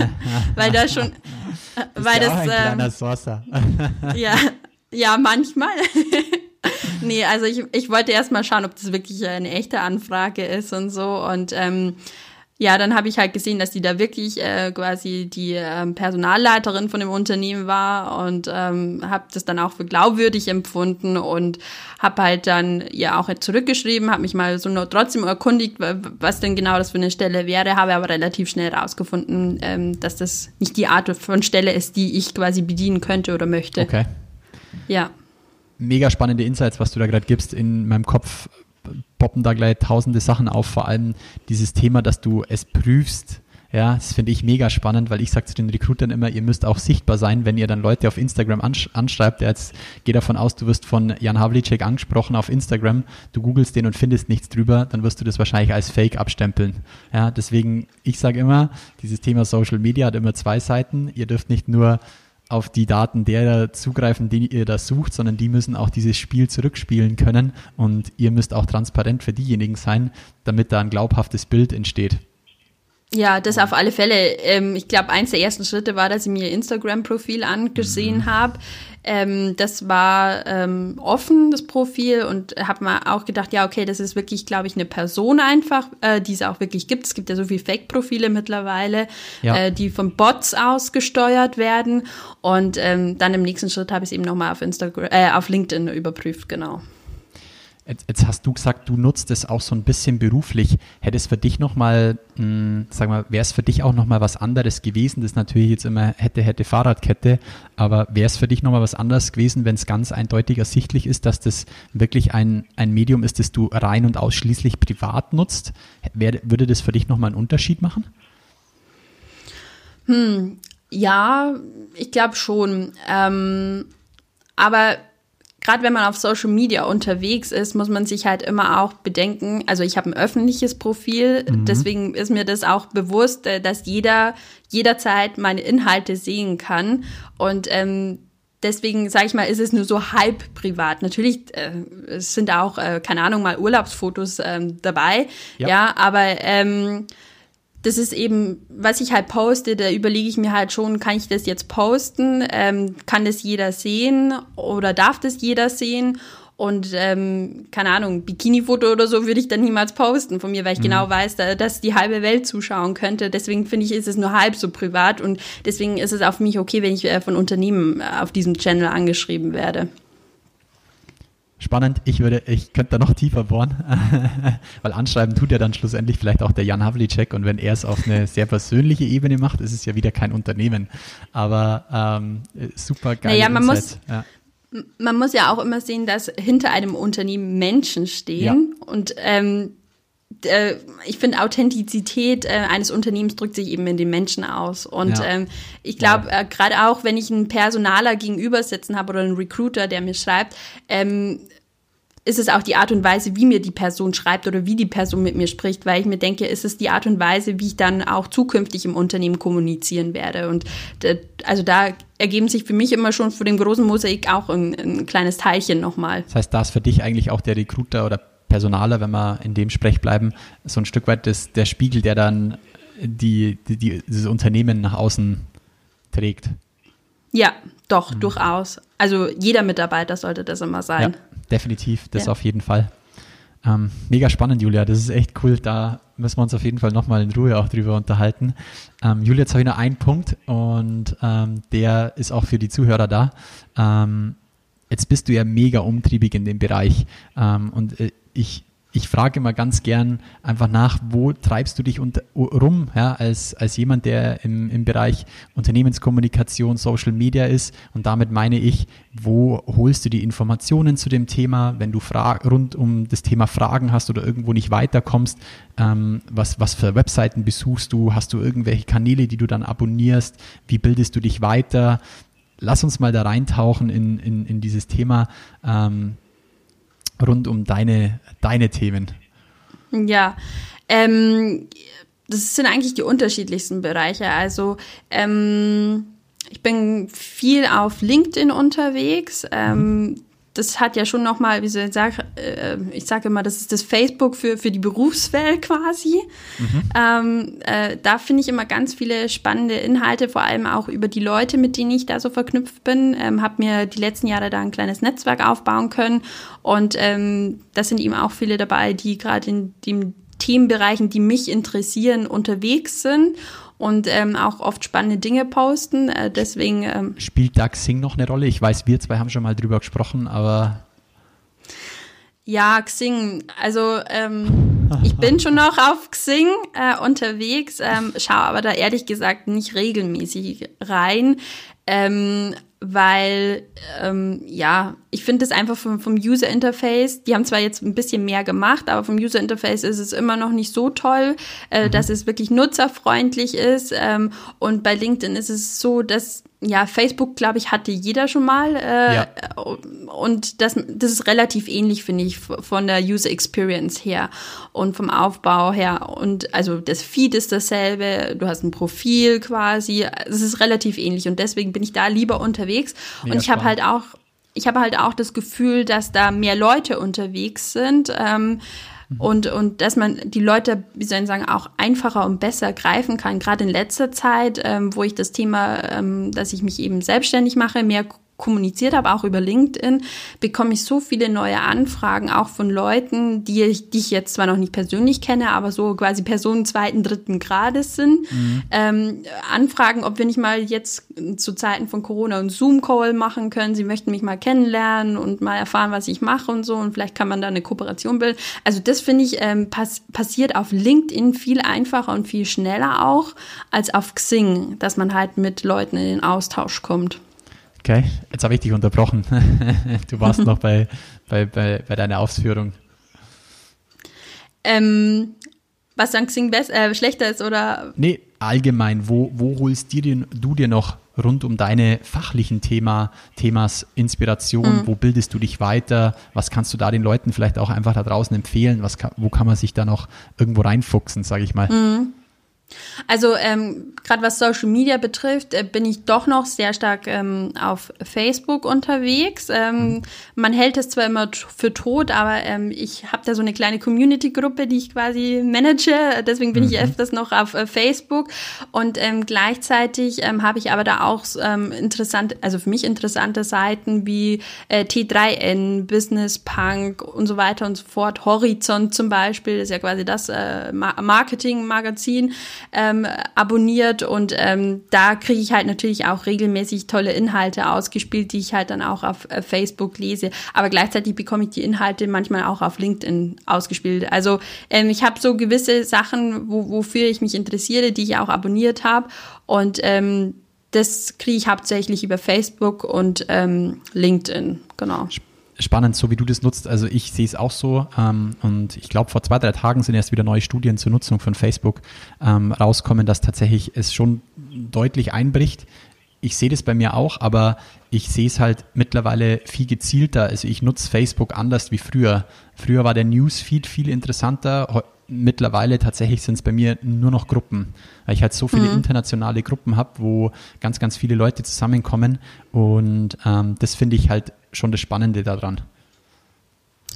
weil da schon, äh, weil ja das, ein ähm, kleiner Sourcer. ja, ja, manchmal. nee, also ich, ich wollte erst mal schauen, ob das wirklich eine echte Anfrage ist und so. Und ähm, ja, dann habe ich halt gesehen, dass die da wirklich äh, quasi die ähm, Personalleiterin von dem Unternehmen war und ähm, habe das dann auch für glaubwürdig empfunden und habe halt dann ja auch zurückgeschrieben, habe mich mal so nur trotzdem erkundigt, was denn genau das für eine Stelle wäre, habe aber relativ schnell rausgefunden, ähm, dass das nicht die Art von Stelle ist, die ich quasi bedienen könnte oder möchte. Okay. Ja mega spannende Insights, was du da gerade gibst. In meinem Kopf poppen da gleich tausende Sachen auf, vor allem dieses Thema, dass du es prüfst. Ja, das finde ich mega spannend, weil ich sage zu den Recruitern immer, ihr müsst auch sichtbar sein, wenn ihr dann Leute auf Instagram ansch anschreibt. Jetzt geh davon aus, du wirst von Jan Havlicek angesprochen auf Instagram, du googelst den und findest nichts drüber, dann wirst du das wahrscheinlich als Fake abstempeln. Ja, deswegen, ich sage immer, dieses Thema Social Media hat immer zwei Seiten. Ihr dürft nicht nur auf die Daten derer zugreifen, die ihr da sucht, sondern die müssen auch dieses Spiel zurückspielen können und ihr müsst auch transparent für diejenigen sein, damit da ein glaubhaftes Bild entsteht. Ja, das auf alle Fälle. Ähm, ich glaube, eins der ersten Schritte war, dass ich mir Instagram-Profil angesehen mhm. habe. Ähm, das war ähm, offen, das Profil, und habe mir auch gedacht, ja, okay, das ist wirklich, glaube ich, eine Person einfach, äh, die es auch wirklich gibt. Es gibt ja so viele Fake-Profile mittlerweile, ja. äh, die von Bots ausgesteuert werden. Und ähm, dann im nächsten Schritt habe ich es eben nochmal auf Instagram, äh, auf LinkedIn überprüft, genau. Jetzt, jetzt, hast du gesagt, du nutzt es auch so ein bisschen beruflich. Hätte es für dich nochmal, hm, sag mal, wäre es für dich auch nochmal was anderes gewesen? Das natürlich jetzt immer hätte, hätte Fahrradkette, aber wäre es für dich nochmal was anderes gewesen, wenn es ganz eindeutig ersichtlich ist, dass das wirklich ein, ein Medium ist, das du rein und ausschließlich privat nutzt? Wär, würde das für dich nochmal einen Unterschied machen? Hm, ja, ich glaube schon. Ähm, aber gerade wenn man auf Social Media unterwegs ist, muss man sich halt immer auch bedenken, also ich habe ein öffentliches Profil, mhm. deswegen ist mir das auch bewusst, äh, dass jeder jederzeit meine Inhalte sehen kann. Und ähm, deswegen sage ich mal, ist es nur so halb privat. Natürlich äh, es sind auch, äh, keine Ahnung, mal Urlaubsfotos ähm, dabei, ja, ja aber ähm, das ist eben, was ich halt poste, da überlege ich mir halt schon, kann ich das jetzt posten? Ähm, kann das jeder sehen oder darf das jeder sehen? Und ähm, keine Ahnung, Bikini-Foto oder so würde ich dann niemals posten von mir, weil ich mhm. genau weiß, da, dass die halbe Welt zuschauen könnte. Deswegen finde ich, ist es nur halb so privat und deswegen ist es auch für mich okay, wenn ich äh, von Unternehmen äh, auf diesem Channel angeschrieben werde. Spannend, ich würde, ich könnte da noch tiefer bohren, weil anschreiben tut ja dann schlussendlich vielleicht auch der Jan Havlicek und wenn er es auf eine sehr persönliche Ebene macht, ist es ja wieder kein Unternehmen. Aber ähm, super geil. Naja, man muss, ja. man muss ja auch immer sehen, dass hinter einem Unternehmen Menschen stehen ja. und ähm, ich finde, Authentizität äh, eines Unternehmens drückt sich eben in den Menschen aus. Und ja. ähm, ich glaube, ja. äh, gerade auch, wenn ich einen Personaler gegenüber sitzen habe oder einen Recruiter, der mir schreibt, ähm, ist es auch die Art und Weise, wie mir die Person schreibt oder wie die Person mit mir spricht, weil ich mir denke, ist es die Art und Weise, wie ich dann auch zukünftig im Unternehmen kommunizieren werde. Und also da ergeben sich für mich immer schon vor dem großen Mosaik auch ein, ein kleines Teilchen nochmal. Das heißt, da ist für dich eigentlich auch der Recruiter oder Personaler, wenn wir in dem Sprech bleiben, so ein Stück weit das, der Spiegel, der dann die, die, die, dieses Unternehmen nach außen trägt. Ja, doch, mhm. durchaus. Also jeder Mitarbeiter sollte das immer sein. Ja, definitiv, das ja. auf jeden Fall. Ähm, mega spannend, Julia. Das ist echt cool. Da müssen wir uns auf jeden Fall nochmal in Ruhe auch drüber unterhalten. Ähm, Julia, jetzt habe ich noch einen Punkt und ähm, der ist auch für die Zuhörer da. Ähm, jetzt bist du ja mega umtriebig in dem Bereich ähm, und äh, ich, ich frage immer ganz gern einfach nach, wo treibst du dich unter, rum, ja, als, als jemand, der im, im Bereich Unternehmenskommunikation, Social Media ist. Und damit meine ich, wo holst du die Informationen zu dem Thema, wenn du rund um das Thema Fragen hast oder irgendwo nicht weiterkommst, ähm, was, was für Webseiten besuchst du, hast du irgendwelche Kanäle, die du dann abonnierst, wie bildest du dich weiter? Lass uns mal da reintauchen in, in, in dieses Thema. Ähm, rund um deine, deine Themen? Ja, ähm, das sind eigentlich die unterschiedlichsten Bereiche. Also ähm, ich bin viel auf LinkedIn unterwegs. Ähm, das hat ja schon nochmal, wie soll ich sagen, äh, ich sage immer, das ist das Facebook für, für die Berufswelt quasi. Mhm. Ähm, äh, da finde ich immer ganz viele spannende Inhalte, vor allem auch über die Leute, mit denen ich da so verknüpft bin. Ähm, habe mir die letzten Jahre da ein kleines Netzwerk aufbauen können und ähm, da sind eben auch viele dabei, die gerade in den Themenbereichen, die mich interessieren, unterwegs sind und ähm, auch oft spannende Dinge posten. Äh, deswegen ähm, spielt da Xing noch eine Rolle? Ich weiß, wir zwei haben schon mal drüber gesprochen, aber ja, Xing. Also ähm, ich bin schon noch auf Xing äh, unterwegs, ähm, schaue aber da ehrlich gesagt nicht regelmäßig rein. Ähm, weil ähm, ja, ich finde es einfach vom, vom User Interface, die haben zwar jetzt ein bisschen mehr gemacht, aber vom User Interface ist es immer noch nicht so toll, äh, mhm. dass es wirklich nutzerfreundlich ist. Ähm, und bei LinkedIn ist es so, dass ja, Facebook, glaube ich, hatte jeder schon mal. Äh, ja. Und das, das ist relativ ähnlich, finde ich, von der User Experience her und vom Aufbau her. Und also das Feed ist dasselbe, du hast ein Profil quasi. Es ist relativ ähnlich und deswegen bin ich da lieber unterwegs. Mega und ich habe halt auch, ich habe halt auch das Gefühl, dass da mehr Leute unterwegs sind. Ähm, Mhm. Und, und dass man die Leute, wie soll ich sagen, auch einfacher und besser greifen kann. Gerade in letzter Zeit, ähm, wo ich das Thema, ähm, dass ich mich eben selbstständig mache, mehr kommuniziert habe, auch über LinkedIn, bekomme ich so viele neue Anfragen, auch von Leuten, die ich, die ich jetzt zwar noch nicht persönlich kenne, aber so quasi Personen zweiten, dritten Grades sind. Mhm. Ähm, Anfragen, ob wir nicht mal jetzt zu Zeiten von Corona einen Zoom-Call machen können. Sie möchten mich mal kennenlernen und mal erfahren, was ich mache und so. Und vielleicht kann man da eine Kooperation bilden. Also das finde ich ähm, pass passiert auf LinkedIn viel einfacher und viel schneller auch als auf Xing, dass man halt mit Leuten in den Austausch kommt. Okay, jetzt habe ich dich unterbrochen. du warst noch bei, bei, bei, bei deiner Ausführung. Ähm, was dann Xing best, äh, schlechter ist oder? Nee, allgemein, wo, wo holst du dir, du dir noch rund um deine fachlichen Thema, Themas Inspiration? Mhm. Wo bildest du dich weiter? Was kannst du da den Leuten vielleicht auch einfach da draußen empfehlen? Was kann, wo kann man sich da noch irgendwo reinfuchsen, sage ich mal? Mhm. Also ähm, gerade was Social Media betrifft, äh, bin ich doch noch sehr stark ähm, auf Facebook unterwegs. Ähm, mhm. Man hält es zwar immer für tot, aber ähm, ich habe da so eine kleine Community-Gruppe, die ich quasi manage. Deswegen bin mhm. ich öfters noch auf äh, Facebook. Und ähm, gleichzeitig ähm, habe ich aber da auch ähm, interessante, also für mich interessante Seiten wie äh, T3N, Business Punk und so weiter und so fort. Horizont zum Beispiel ist ja quasi das äh, Marketing-Magazin ähm, abonniert und ähm, da kriege ich halt natürlich auch regelmäßig tolle Inhalte ausgespielt, die ich halt dann auch auf äh, Facebook lese. Aber gleichzeitig bekomme ich die Inhalte manchmal auch auf LinkedIn ausgespielt. Also ähm, ich habe so gewisse Sachen, wo, wofür ich mich interessiere, die ich auch abonniert habe und ähm, das kriege ich hauptsächlich über Facebook und ähm, LinkedIn, genau spannend, so wie du das nutzt. Also ich sehe es auch so. Ähm, und ich glaube, vor zwei, drei Tagen sind erst wieder neue Studien zur Nutzung von Facebook ähm, rauskommen, dass tatsächlich es schon deutlich einbricht. Ich sehe das bei mir auch, aber ich sehe es halt mittlerweile viel gezielter. Also ich nutze Facebook anders wie früher. Früher war der Newsfeed viel interessanter. Mittlerweile tatsächlich sind es bei mir nur noch Gruppen, weil ich halt so viele mhm. internationale Gruppen habe, wo ganz, ganz viele Leute zusammenkommen und ähm, das finde ich halt schon das Spannende daran.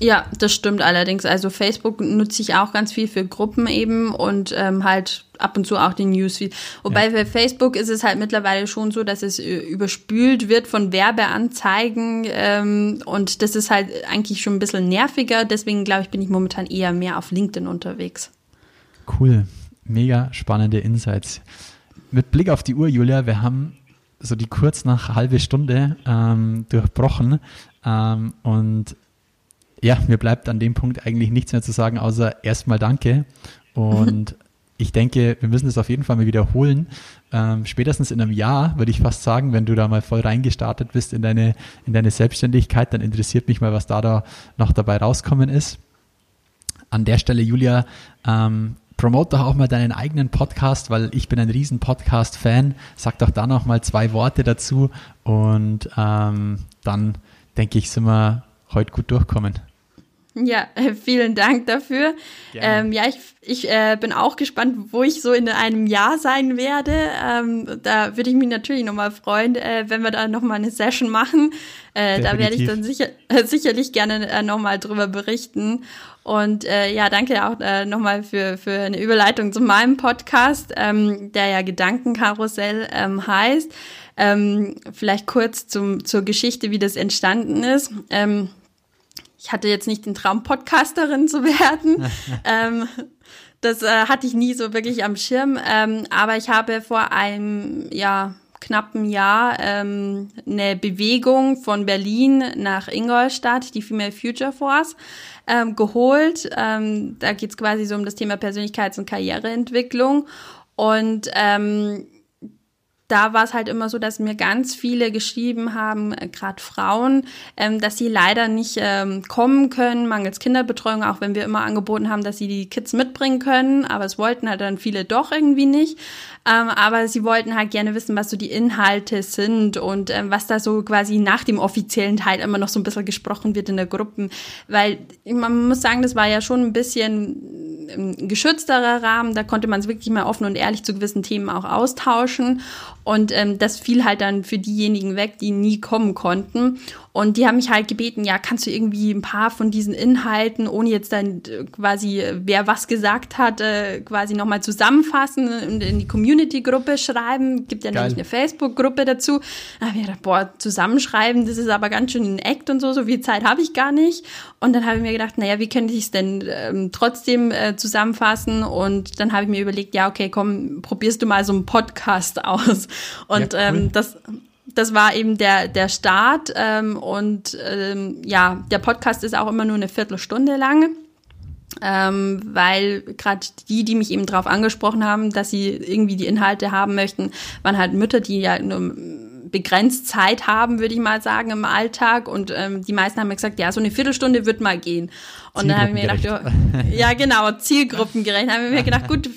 Ja, das stimmt allerdings. Also Facebook nutze ich auch ganz viel für Gruppen eben und ähm, halt ab und zu auch den Newsfeed. Wobei ja. bei Facebook ist es halt mittlerweile schon so, dass es äh, überspült wird von Werbeanzeigen ähm, und das ist halt eigentlich schon ein bisschen nerviger. Deswegen glaube ich, bin ich momentan eher mehr auf LinkedIn unterwegs. Cool, mega spannende Insights. Mit Blick auf die Uhr, Julia, wir haben so die kurz nach halbe Stunde ähm, durchbrochen. Ähm, und ja, mir bleibt an dem Punkt eigentlich nichts mehr zu sagen, außer erstmal Danke. Und ich denke, wir müssen es auf jeden Fall mal wiederholen. Ähm, spätestens in einem Jahr, würde ich fast sagen, wenn du da mal voll reingestartet bist in deine, in deine Selbstständigkeit, dann interessiert mich mal, was da, da noch dabei rauskommen ist. An der Stelle, Julia, ähm, promote doch auch mal deinen eigenen Podcast, weil ich bin ein riesen Podcast-Fan. Sag doch da noch mal zwei Worte dazu und ähm, dann denke ich, sind wir heute gut durchkommen. Ja, vielen Dank dafür. Ähm, ja, ich, ich äh, bin auch gespannt, wo ich so in einem Jahr sein werde. Ähm, da würde ich mich natürlich nochmal freuen, äh, wenn wir da nochmal eine Session machen. Äh, da werde ich dann sicher, sicherlich gerne äh, nochmal drüber berichten. Und äh, ja, danke auch äh, nochmal für, für eine Überleitung zu meinem Podcast, ähm, der ja Gedankenkarussell ähm, heißt. Ähm, vielleicht kurz zum, zur Geschichte, wie das entstanden ist. Ähm, ich hatte jetzt nicht den Traum, Podcasterin zu werden. ähm, das äh, hatte ich nie so wirklich am Schirm. Ähm, aber ich habe vor einem, ja, knappen Jahr ähm, eine Bewegung von Berlin nach Ingolstadt, die Female Future Force, ähm, geholt. Ähm, da geht es quasi so um das Thema Persönlichkeits- und Karriereentwicklung. Und ähm, da war es halt immer so, dass mir ganz viele geschrieben haben, äh, gerade Frauen, ähm, dass sie leider nicht ähm, kommen können, mangels Kinderbetreuung, auch wenn wir immer angeboten haben, dass sie die Kids mitbringen können, aber es wollten halt dann viele doch irgendwie nicht. Ähm, aber sie wollten halt gerne wissen, was so die Inhalte sind und ähm, was da so quasi nach dem offiziellen Teil immer noch so ein bisschen gesprochen wird in der Gruppen. Weil man muss sagen, das war ja schon ein bisschen ein geschützterer Rahmen, da konnte man es wirklich mal offen und ehrlich zu gewissen Themen auch austauschen. Und ähm, das fiel halt dann für diejenigen weg, die nie kommen konnten. Und die haben mich halt gebeten, ja, kannst du irgendwie ein paar von diesen Inhalten, ohne jetzt dann äh, quasi, wer was gesagt hat, äh, quasi nochmal zusammenfassen und in die Community-Gruppe schreiben. Gibt ja Geil. nämlich eine Facebook-Gruppe dazu. Da habe ich gedacht, boah, zusammenschreiben, das ist aber ganz schön ein Act und so, so viel Zeit habe ich gar nicht. Und dann habe ich mir gedacht, naja, wie könnte ich es denn ähm, trotzdem äh, zusammenfassen? Und dann habe ich mir überlegt, ja, okay, komm, probierst du mal so einen Podcast aus. Und ja, cool. ähm, das das war eben der, der Start. Ähm, und ähm, ja, der Podcast ist auch immer nur eine Viertelstunde lang. Ähm, weil gerade die, die mich eben darauf angesprochen haben, dass sie irgendwie die Inhalte haben möchten, waren halt Mütter, die ja nur begrenzt Zeit haben, würde ich mal sagen, im Alltag. Und ähm, die meisten haben mir gesagt, ja, so eine Viertelstunde wird mal gehen. Und dann habe ich mir gedacht, ja, genau, zielgruppengerecht. Dann habe ich mir gedacht, gut,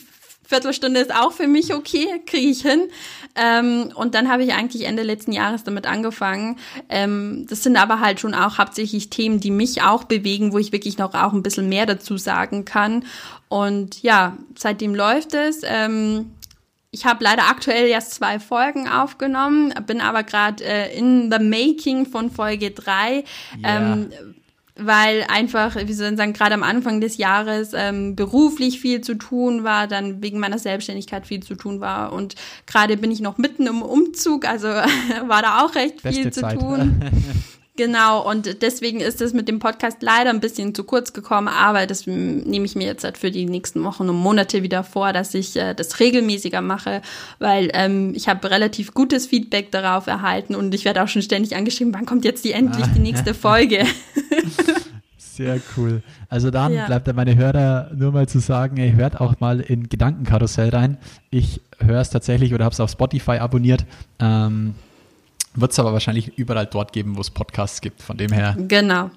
Viertelstunde ist auch für mich okay, kriege ich hin. Ähm, und dann habe ich eigentlich Ende letzten Jahres damit angefangen. Ähm, das sind aber halt schon auch hauptsächlich Themen, die mich auch bewegen, wo ich wirklich noch auch ein bisschen mehr dazu sagen kann. Und ja, seitdem läuft es. Ähm, ich habe leider aktuell erst zwei Folgen aufgenommen, bin aber gerade äh, in the making von Folge drei. Yeah. Ähm, weil einfach, wie soll ich sagen, gerade am Anfang des Jahres ähm, beruflich viel zu tun war, dann wegen meiner Selbstständigkeit viel zu tun war und gerade bin ich noch mitten im Umzug, also war da auch recht Beste viel zu Zeit. tun. Genau, und deswegen ist es mit dem Podcast leider ein bisschen zu kurz gekommen, aber das nehme ich mir jetzt halt für die nächsten Wochen und Monate wieder vor, dass ich äh, das regelmäßiger mache, weil ähm, ich habe relativ gutes Feedback darauf erhalten und ich werde auch schon ständig angeschrieben, wann kommt jetzt die endlich die nächste Folge? Sehr cool. Also dann ja. bleibt meine Hörer nur mal zu sagen, ey, hört auch mal in Gedankenkarussell rein. Ich höre es tatsächlich oder habe es auf Spotify abonniert. Ähm, wird es aber wahrscheinlich überall dort geben, wo es Podcasts gibt. Von dem her. Genau.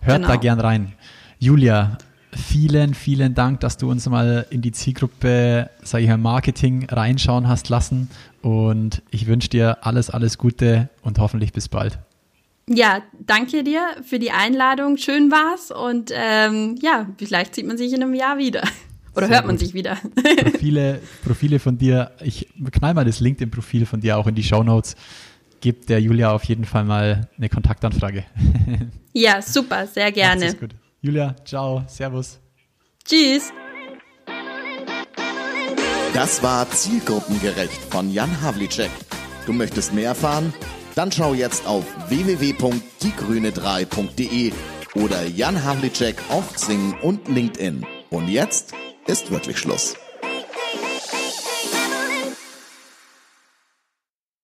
Hört genau. da gern rein. Julia, vielen, vielen Dank, dass du uns mal in die Zielgruppe, sage ich mal, Marketing reinschauen hast lassen. Und ich wünsche dir alles, alles Gute und hoffentlich bis bald. Ja, danke dir für die Einladung. Schön war's. Und ähm, ja, vielleicht sieht man sich in einem Jahr wieder. Oder Sehr hört man gut. sich wieder. Profile, Profile von dir. Ich knall mal das LinkedIn-Profil von dir auch in die Show Notes gebt der Julia auf jeden Fall mal eine Kontaktanfrage. Ja, super, sehr gerne. Gut. Julia, ciao, servus. Tschüss. Das war Zielgruppengerecht von Jan Havlicek. Du möchtest mehr erfahren? Dann schau jetzt auf www.diegrüne3.de oder Jan Havlicek auf Xing und LinkedIn. Und jetzt ist wirklich Schluss.